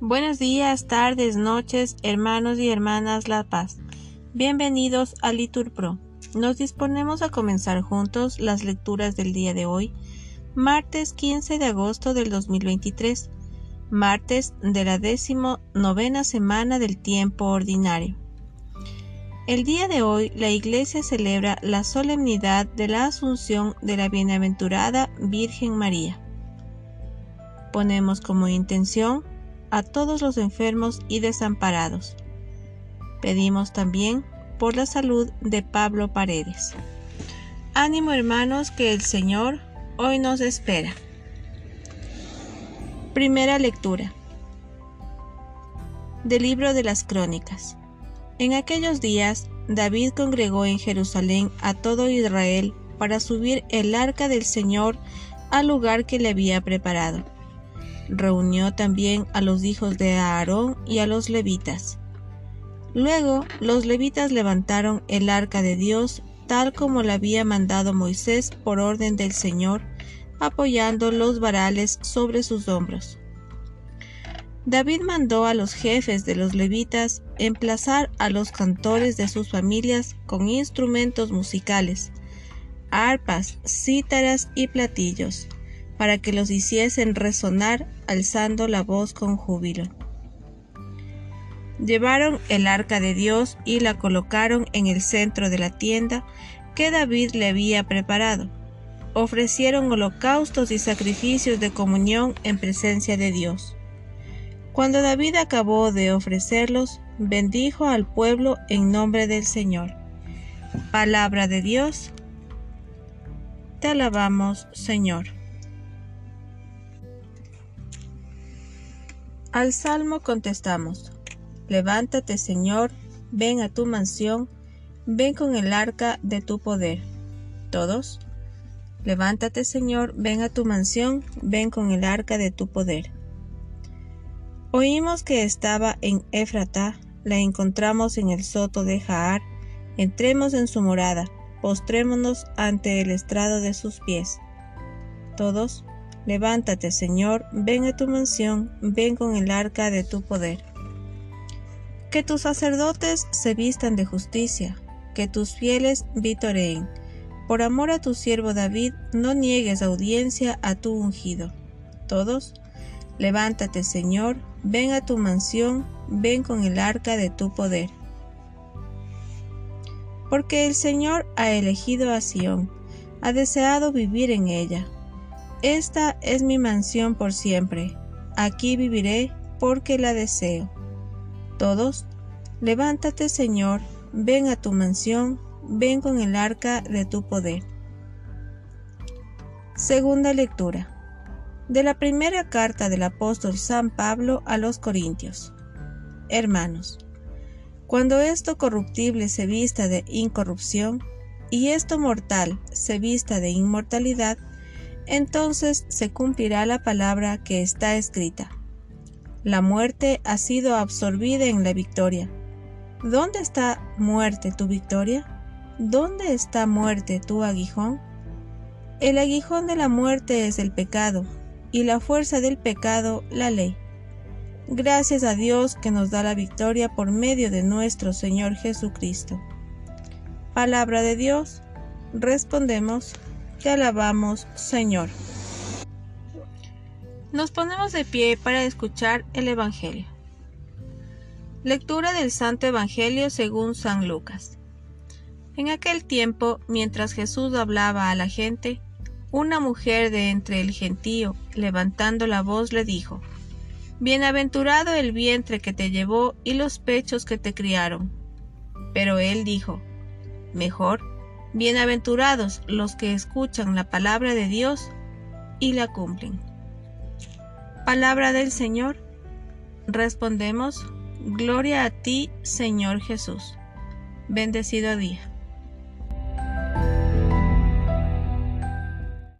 Buenos días, tardes, noches, hermanos y hermanas La Paz. Bienvenidos a Litur Pro. Nos disponemos a comenzar juntos las lecturas del día de hoy, martes 15 de agosto del 2023, martes de la décimo novena semana del tiempo ordinario. El día de hoy la Iglesia celebra la solemnidad de la Asunción de la Bienaventurada Virgen María. Ponemos como intención a todos los enfermos y desamparados. Pedimos también por la salud de Pablo Paredes. Ánimo hermanos que el Señor hoy nos espera. Primera lectura del libro de las Crónicas. En aquellos días, David congregó en Jerusalén a todo Israel para subir el arca del Señor al lugar que le había preparado reunió también a los hijos de Aarón y a los levitas. Luego los levitas levantaron el arca de Dios tal como la había mandado Moisés por orden del Señor, apoyando los varales sobre sus hombros. David mandó a los jefes de los levitas emplazar a los cantores de sus familias con instrumentos musicales, arpas, cítaras y platillos, para que los hiciesen resonar alzando la voz con júbilo. Llevaron el arca de Dios y la colocaron en el centro de la tienda que David le había preparado. Ofrecieron holocaustos y sacrificios de comunión en presencia de Dios. Cuando David acabó de ofrecerlos, bendijo al pueblo en nombre del Señor. Palabra de Dios. Te alabamos, Señor. Al salmo contestamos, Levántate Señor, ven a tu mansión, ven con el arca de tu poder. Todos, Levántate Señor, ven a tu mansión, ven con el arca de tu poder. Oímos que estaba en Éfrata, la encontramos en el soto de Jaar, entremos en su morada, postrémonos ante el estrado de sus pies. Todos, Levántate, Señor, ven a tu mansión, ven con el arca de tu poder. Que tus sacerdotes se vistan de justicia, que tus fieles vitoreen. Por amor a tu siervo David, no niegues audiencia a tu ungido. Todos, levántate, Señor, ven a tu mansión, ven con el arca de tu poder. Porque el Señor ha elegido a Sión, ha deseado vivir en ella esta es mi mansión por siempre. Aquí viviré porque la deseo. Todos, levántate Señor, ven a tu mansión, ven con el arca de tu poder. Segunda lectura. De la primera carta del apóstol San Pablo a los Corintios. Hermanos, cuando esto corruptible se vista de incorrupción, y esto mortal se vista de inmortalidad, entonces se cumplirá la palabra que está escrita. La muerte ha sido absorbida en la victoria. ¿Dónde está muerte tu victoria? ¿Dónde está muerte tu aguijón? El aguijón de la muerte es el pecado, y la fuerza del pecado la ley. Gracias a Dios que nos da la victoria por medio de nuestro Señor Jesucristo. Palabra de Dios, respondemos, te alabamos, Señor. Nos ponemos de pie para escuchar el Evangelio. Lectura del Santo Evangelio según San Lucas. En aquel tiempo, mientras Jesús hablaba a la gente, una mujer de entre el gentío, levantando la voz, le dijo, Bienaventurado el vientre que te llevó y los pechos que te criaron. Pero él dijo, Mejor Bienaventurados los que escuchan la palabra de Dios y la cumplen. Palabra del Señor. Respondemos, Gloria a ti, Señor Jesús. Bendecido día.